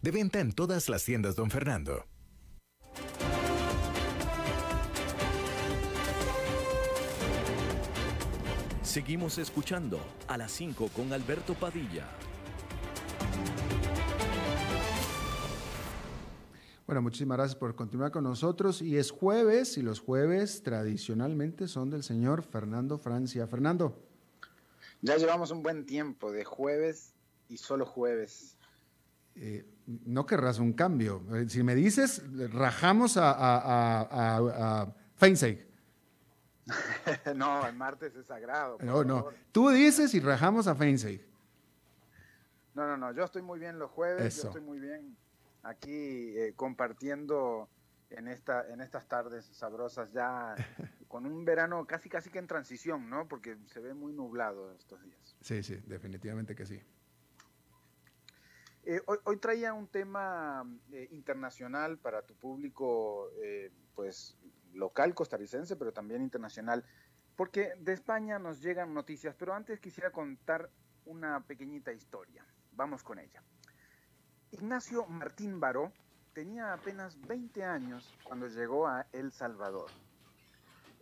De venta en todas las tiendas, don Fernando. Seguimos escuchando a las 5 con Alberto Padilla. Bueno, muchísimas gracias por continuar con nosotros. Y es jueves, y los jueves tradicionalmente son del señor Fernando Francia. Fernando. Ya llevamos un buen tiempo de jueves y solo jueves. Eh, no querrás un cambio. Eh, si me dices, rajamos a, a, a, no, el martes es sagrado. No, no. Tú dices y rajamos a Feinstein. No, no, no. Yo estoy muy bien los jueves. Yo estoy muy bien aquí eh, compartiendo en, esta, en estas tardes sabrosas ya con un verano casi casi que en transición, ¿no? Porque se ve muy nublado estos días. Sí, sí, definitivamente que sí. Eh, hoy, traía un tema eh, internacional para tu público, eh, pues local costarricense, pero también internacional, porque de España nos llegan noticias, pero antes quisiera contar una pequeñita historia. Vamos con ella. Ignacio Martín Baró tenía apenas 20 años cuando llegó a El Salvador.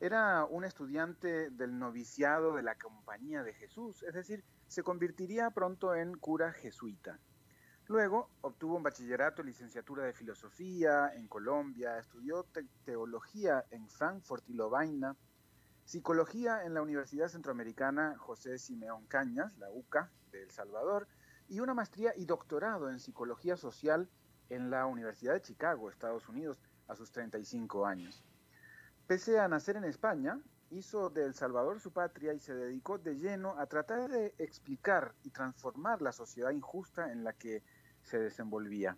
Era un estudiante del noviciado de la Compañía de Jesús, es decir, se convertiría pronto en cura jesuita. Luego obtuvo un bachillerato y licenciatura de filosofía en Colombia, estudió teología en Frankfurt y Lovaina, psicología en la Universidad Centroamericana José Simeón Cañas, la UCA de El Salvador, y una maestría y doctorado en psicología social en la Universidad de Chicago, Estados Unidos, a sus 35 años. Pese a nacer en España, hizo de El Salvador su patria y se dedicó de lleno a tratar de explicar y transformar la sociedad injusta en la que se desenvolvía.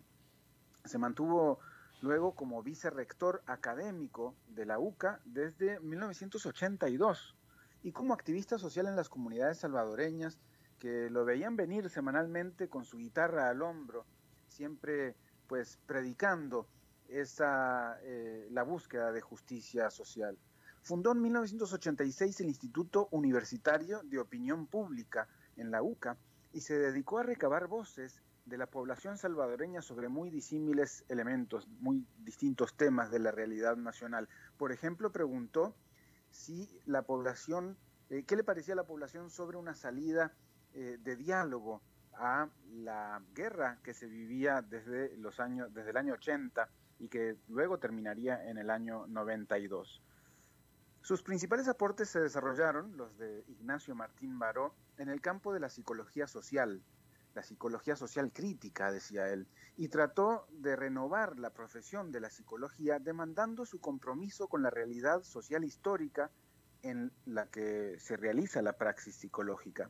Se mantuvo luego como vicerrector académico de la UCA desde 1982 y como activista social en las comunidades salvadoreñas que lo veían venir semanalmente con su guitarra al hombro, siempre pues predicando esa, eh, la búsqueda de justicia social. Fundó en 1986 el Instituto Universitario de Opinión Pública en la UCA y se dedicó a recabar voces de la población salvadoreña sobre muy disímiles elementos, muy distintos temas de la realidad nacional. Por ejemplo, preguntó si la población, eh, qué le parecía a la población sobre una salida eh, de diálogo a la guerra que se vivía desde los años, desde el año 80 y que luego terminaría en el año 92. Sus principales aportes se desarrollaron, los de Ignacio Martín Baró, en el campo de la psicología social, la psicología social crítica, decía él, y trató de renovar la profesión de la psicología demandando su compromiso con la realidad social histórica en la que se realiza la praxis psicológica.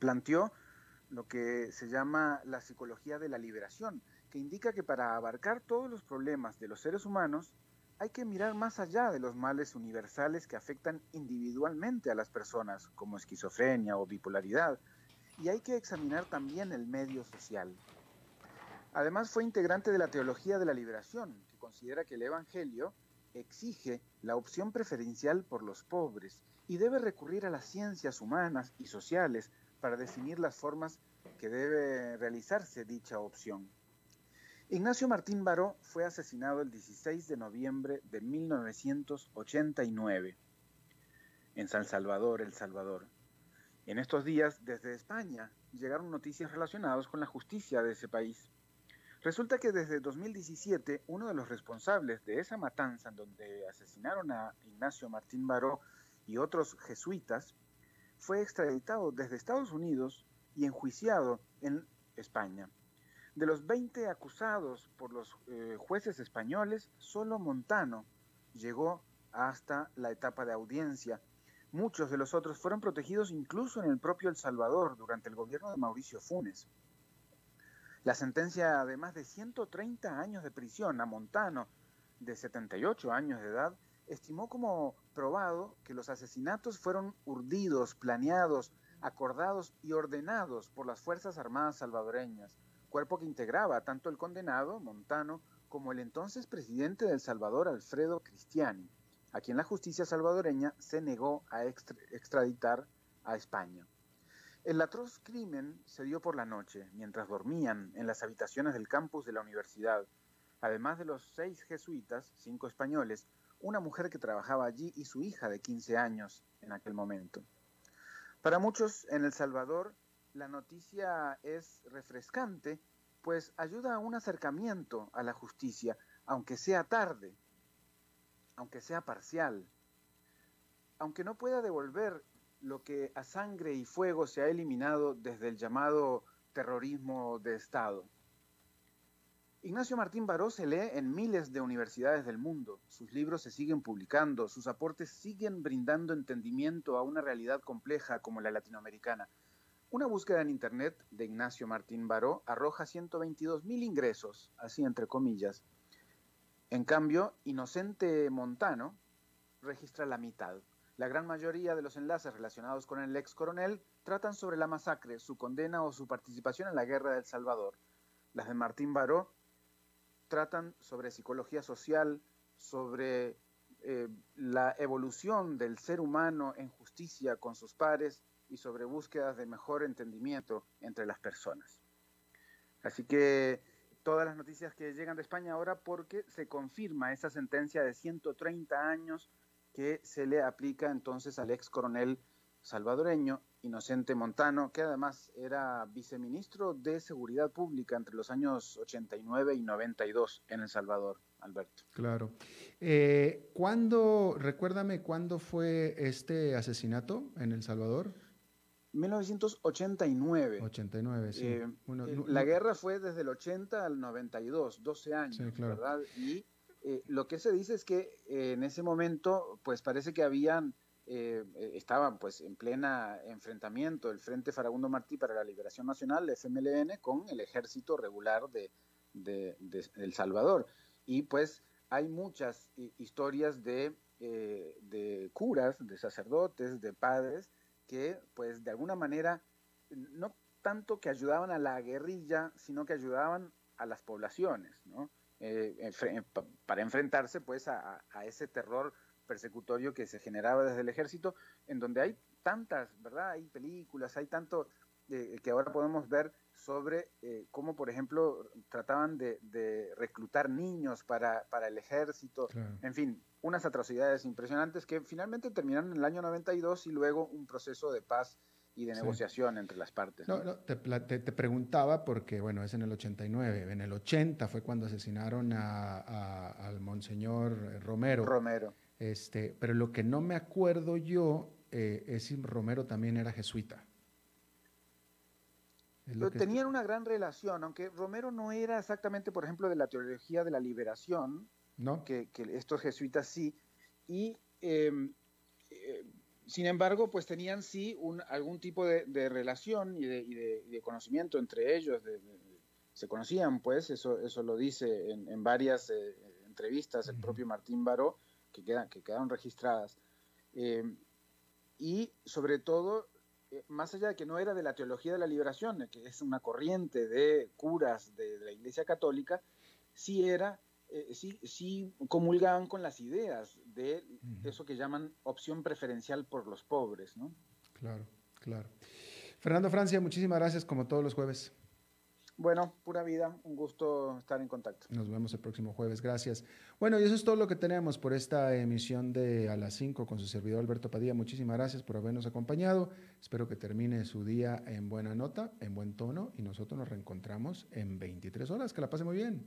Planteó lo que se llama la psicología de la liberación, que indica que para abarcar todos los problemas de los seres humanos hay que mirar más allá de los males universales que afectan individualmente a las personas, como esquizofrenia o bipolaridad, y hay que examinar también el medio social. Además fue integrante de la teología de la liberación, que considera que el Evangelio exige la opción preferencial por los pobres y debe recurrir a las ciencias humanas y sociales para definir las formas que debe realizarse dicha opción. Ignacio Martín Baró fue asesinado el 16 de noviembre de 1989 en San Salvador, El Salvador. En estos días, desde España, llegaron noticias relacionadas con la justicia de ese país. Resulta que desde 2017, uno de los responsables de esa matanza en donde asesinaron a Ignacio Martín Baró y otros jesuitas, fue extraditado desde Estados Unidos y enjuiciado en España. De los 20 acusados por los eh, jueces españoles, solo Montano llegó hasta la etapa de audiencia. Muchos de los otros fueron protegidos incluso en el propio El Salvador durante el gobierno de Mauricio Funes. La sentencia de más de 130 años de prisión a Montano, de 78 años de edad, estimó como probado que los asesinatos fueron urdidos, planeados, acordados y ordenados por las Fuerzas Armadas salvadoreñas, cuerpo que integraba tanto el condenado, Montano, como el entonces presidente de El Salvador, Alfredo Cristiani, a quien la justicia salvadoreña se negó a extraditar a España. El atroz crimen se dio por la noche, mientras dormían en las habitaciones del campus de la universidad. Además de los seis jesuitas, cinco españoles, una mujer que trabajaba allí y su hija de 15 años en aquel momento. Para muchos en El Salvador, la noticia es refrescante, pues ayuda a un acercamiento a la justicia, aunque sea tarde, aunque sea parcial, aunque no pueda devolver lo que a sangre y fuego se ha eliminado desde el llamado terrorismo de Estado. Ignacio Martín Baró se lee en miles de universidades del mundo, sus libros se siguen publicando, sus aportes siguen brindando entendimiento a una realidad compleja como la latinoamericana. Una búsqueda en Internet de Ignacio Martín Baró arroja 122 mil ingresos, así entre comillas. En cambio, Inocente Montano registra la mitad. La gran mayoría de los enlaces relacionados con el ex coronel tratan sobre la masacre, su condena o su participación en la guerra de El Salvador. Las de Martín Baró tratan sobre psicología social, sobre eh, la evolución del ser humano en justicia con sus pares y sobre búsquedas de mejor entendimiento entre las personas. Así que todas las noticias que llegan de España ahora porque se confirma esa sentencia de 130 años que se le aplica entonces al ex coronel salvadoreño Inocente Montano, que además era viceministro de Seguridad Pública entre los años 89 y 92 en El Salvador, Alberto. Claro. Eh, ¿Cuándo, recuérdame, cuándo fue este asesinato en El Salvador? 1989. 89, sí. Eh, eh, la guerra fue desde el 80 al 92, 12 años, ¿verdad? Y lo que se dice es que en ese momento, pues parece que habían eh, estaban pues en plena enfrentamiento el Frente Farabundo Martí para la Liberación Nacional, FMLN, con el ejército regular de, El Salvador. Y pues hay muchas historias de, eh, de curas, de sacerdotes, de padres, que pues de alguna manera, no tanto que ayudaban a la guerrilla, sino que ayudaban a las poblaciones, ¿no? Eh, para enfrentarse pues a, a ese terror persecutorio que se generaba desde el ejército, en donde hay tantas, ¿verdad? Hay películas, hay tanto eh, que ahora podemos ver sobre eh, cómo, por ejemplo, trataban de, reclutar niños para, para el ejército, en fin, unas atrocidades impresionantes que finalmente terminaron en el año 92 y luego un proceso de paz y de negociación entre las partes. No, no, te, te, preguntaba porque, bueno, es en el 89, en el 80 fue cuando asesinaron a, al monseñor Romero. Romero. Este, pero lo que no me acuerdo yo eh, es si Romero también era jesuita. tenían una gran relación, aunque Romero no era exactamente, por ejemplo, de la teología de la liberación, ¿no? que, estos jesuitas sí, y em, eh, sin embargo, pues tenían sí un, algún tipo de, relación y de, conocimiento entre ellos, se conocían, pues, eso, eso lo dice en, varias eh, entrevistas el propio Martín Baró, que, que quedaron registradas. Em, y sobre todo eh, más allá de que no era de la teología de la liberación, que es una corriente de curas de, la Iglesia Católica, sí era, eh, sí, sí comulgaban con las ideas de eso que llaman opción preferencial por los pobres, ¿no? Claro, claro. Fernando Francia, muchísimas gracias como todos los jueves. Bueno, pura vida, un gusto estar en contacto. Nos vemos el próximo jueves, gracias. Bueno, y eso es todo lo que tenemos por esta emisión de A las 5 con su servidor Alberto Padilla. Muchísimas gracias por habernos acompañado. Espero que termine su día en buena nota, en buen tono, y nosotros nos reencontramos en 23 horas. Que la pase muy bien.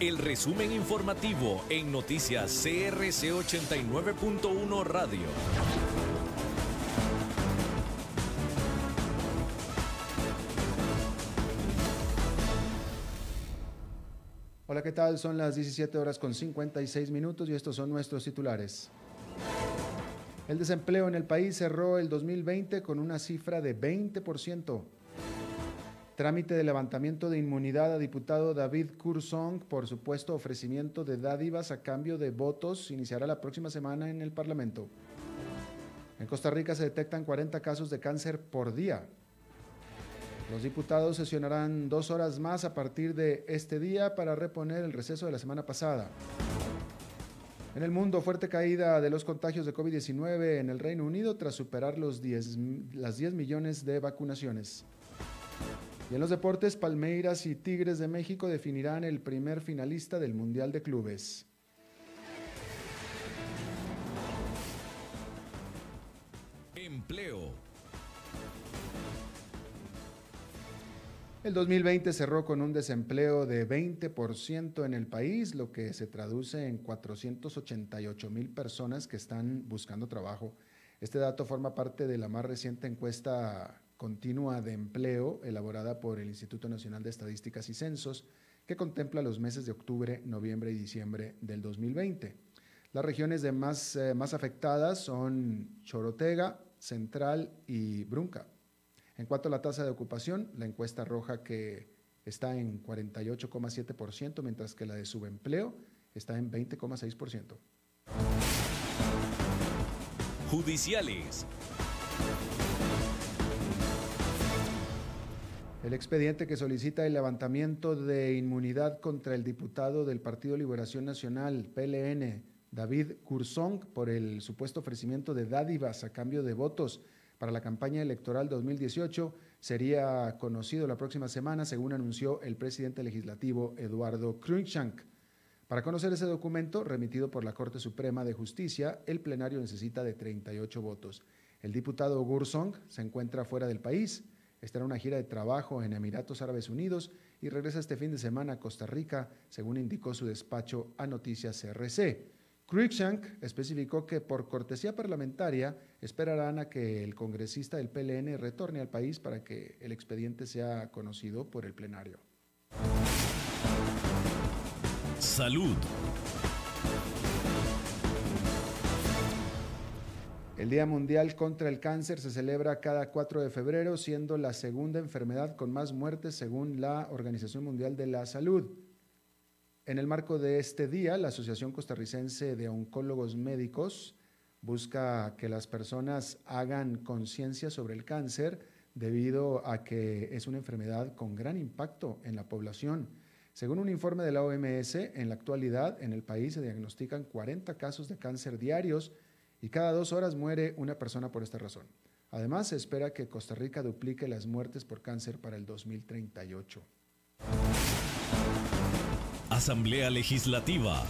El resumen informativo en noticias CRC 89.1 Radio. Hola, ¿qué tal? Son las 17 horas con 56 minutos y estos son nuestros titulares. El desempleo en el país cerró el 2020 con una cifra de 20%. Trámite de levantamiento de inmunidad a diputado David Kursong por supuesto ofrecimiento de dádivas a cambio de votos iniciará la próxima semana en el Parlamento. En Costa Rica se detectan 40 casos de cáncer por día. Los diputados sesionarán dos horas más a partir de este día para reponer el receso de la semana pasada. En el mundo, fuerte caída de los contagios de COVID-19 en el Reino Unido tras superar los 10, las 10 millones de vacunaciones. Y en los deportes, Palmeiras y Tigres de México definirán el primer finalista del Mundial de Clubes. Empleo. El 2020 cerró con un desempleo de 20% en el país, lo que se traduce en 488 mil personas que están buscando trabajo. Este dato forma parte de la más reciente encuesta continua de empleo elaborada por el Instituto Nacional de Estadísticas y Censos, que contempla los meses de octubre, noviembre y diciembre del 2020. Las regiones de más, eh, más afectadas son Chorotega, Central y Brunca. En cuanto a la tasa de ocupación, la encuesta roja que está en 48,7%, mientras que la de subempleo está en 20,6%. Judiciales. El expediente que solicita el levantamiento de inmunidad contra el diputado del Partido Liberación Nacional, PLN, David Cursong, por el supuesto ofrecimiento de dádivas a cambio de votos para la campaña electoral 2018 sería conocido la próxima semana, según anunció el presidente legislativo Eduardo Cruikshank. Para conocer ese documento, remitido por la Corte Suprema de Justicia, el plenario necesita de 38 votos. El diputado Gursong se encuentra fuera del país estará en una gira de trabajo en Emiratos Árabes Unidos y regresa este fin de semana a Costa Rica, según indicó su despacho a Noticias CRC. Cruikshank especificó que por cortesía parlamentaria esperarán a que el congresista del PLN retorne al país para que el expediente sea conocido por el plenario. Salud. El Día Mundial contra el Cáncer se celebra cada 4 de febrero, siendo la segunda enfermedad con más muertes según la Organización Mundial de la Salud. En el marco de este día, la Asociación Costarricense de Oncólogos Médicos busca que las personas hagan conciencia sobre el cáncer, debido a que es una enfermedad con gran impacto en la población. Según un informe de la OMS, en la actualidad en el país se diagnostican 40 casos de cáncer diarios y cada dos horas muere una persona por esta razón. Además, se espera que Costa Rica duplique las muertes por cáncer para el 2038. Asamblea Legislativa.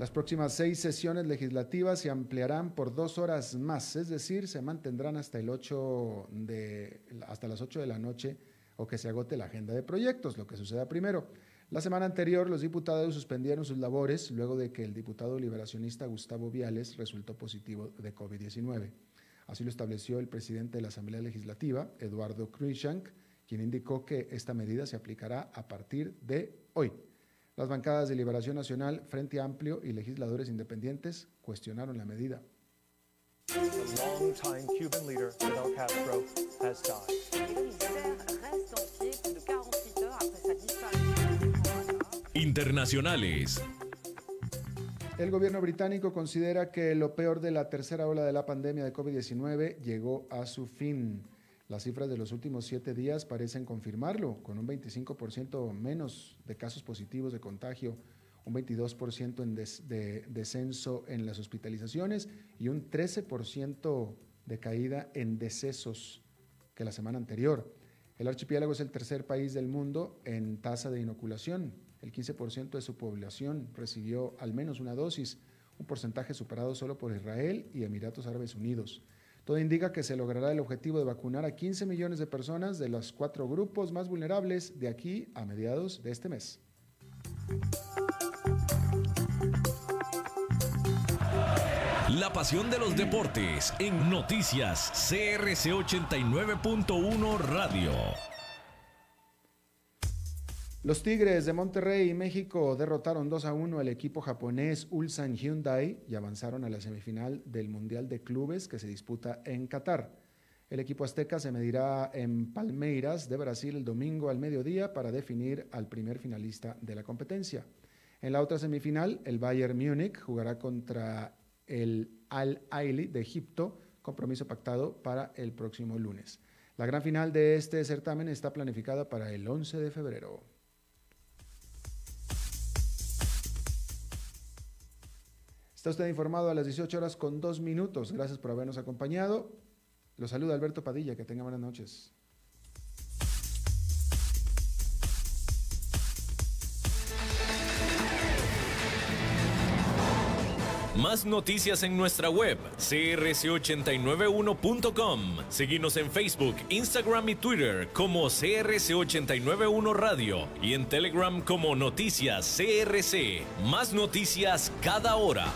Las próximas seis sesiones legislativas se ampliarán por dos horas más, es decir, se mantendrán hasta, el 8 de, hasta las 8 de la noche o que se agote la agenda de proyectos, lo que suceda primero. La semana anterior, los diputados suspendieron sus labores luego de que el diputado liberacionista Gustavo Viales resultó positivo de COVID-19. Así lo estableció el presidente de la Asamblea Legislativa, Eduardo Cruikshank, quien indicó que esta medida se aplicará a partir de hoy. Las bancadas de Liberación Nacional, Frente Amplio y legisladores independientes cuestionaron la medida. Internacionales. El gobierno británico considera que lo peor de la tercera ola de la pandemia de COVID-19 llegó a su fin. Las cifras de los últimos siete días parecen confirmarlo, con un 25% menos de casos positivos de contagio, un 22% en de descenso en las hospitalizaciones y un 13% de caída en decesos que la semana anterior. El archipiélago es el tercer país del mundo en tasa de inoculación. El 15% de su población recibió al menos una dosis, un porcentaje superado solo por Israel y Emiratos Árabes Unidos. Todo indica que se logrará el objetivo de vacunar a 15 millones de personas de los cuatro grupos más vulnerables de aquí a mediados de este mes. La pasión de los deportes en noticias CRC 89.1 Radio. Los Tigres de Monterrey, México, derrotaron 2 a 1 al equipo japonés Ulsan Hyundai y avanzaron a la semifinal del Mundial de Clubes que se disputa en Qatar. El equipo azteca se medirá en Palmeiras de Brasil el domingo al mediodía para definir al primer finalista de la competencia. En la otra semifinal, el Bayern Múnich jugará contra el Al Aili de Egipto, compromiso pactado para el próximo lunes. La gran final de este certamen está planificada para el 11 de febrero. Está usted informado a las 18 horas con dos minutos. Gracias por habernos acompañado. Los saluda Alberto Padilla. Que tenga buenas noches. Más noticias en nuestra web, crc891.com. Seguimos en Facebook, Instagram y Twitter como CRC891 Radio y en Telegram como Noticias CRC. Más noticias cada hora.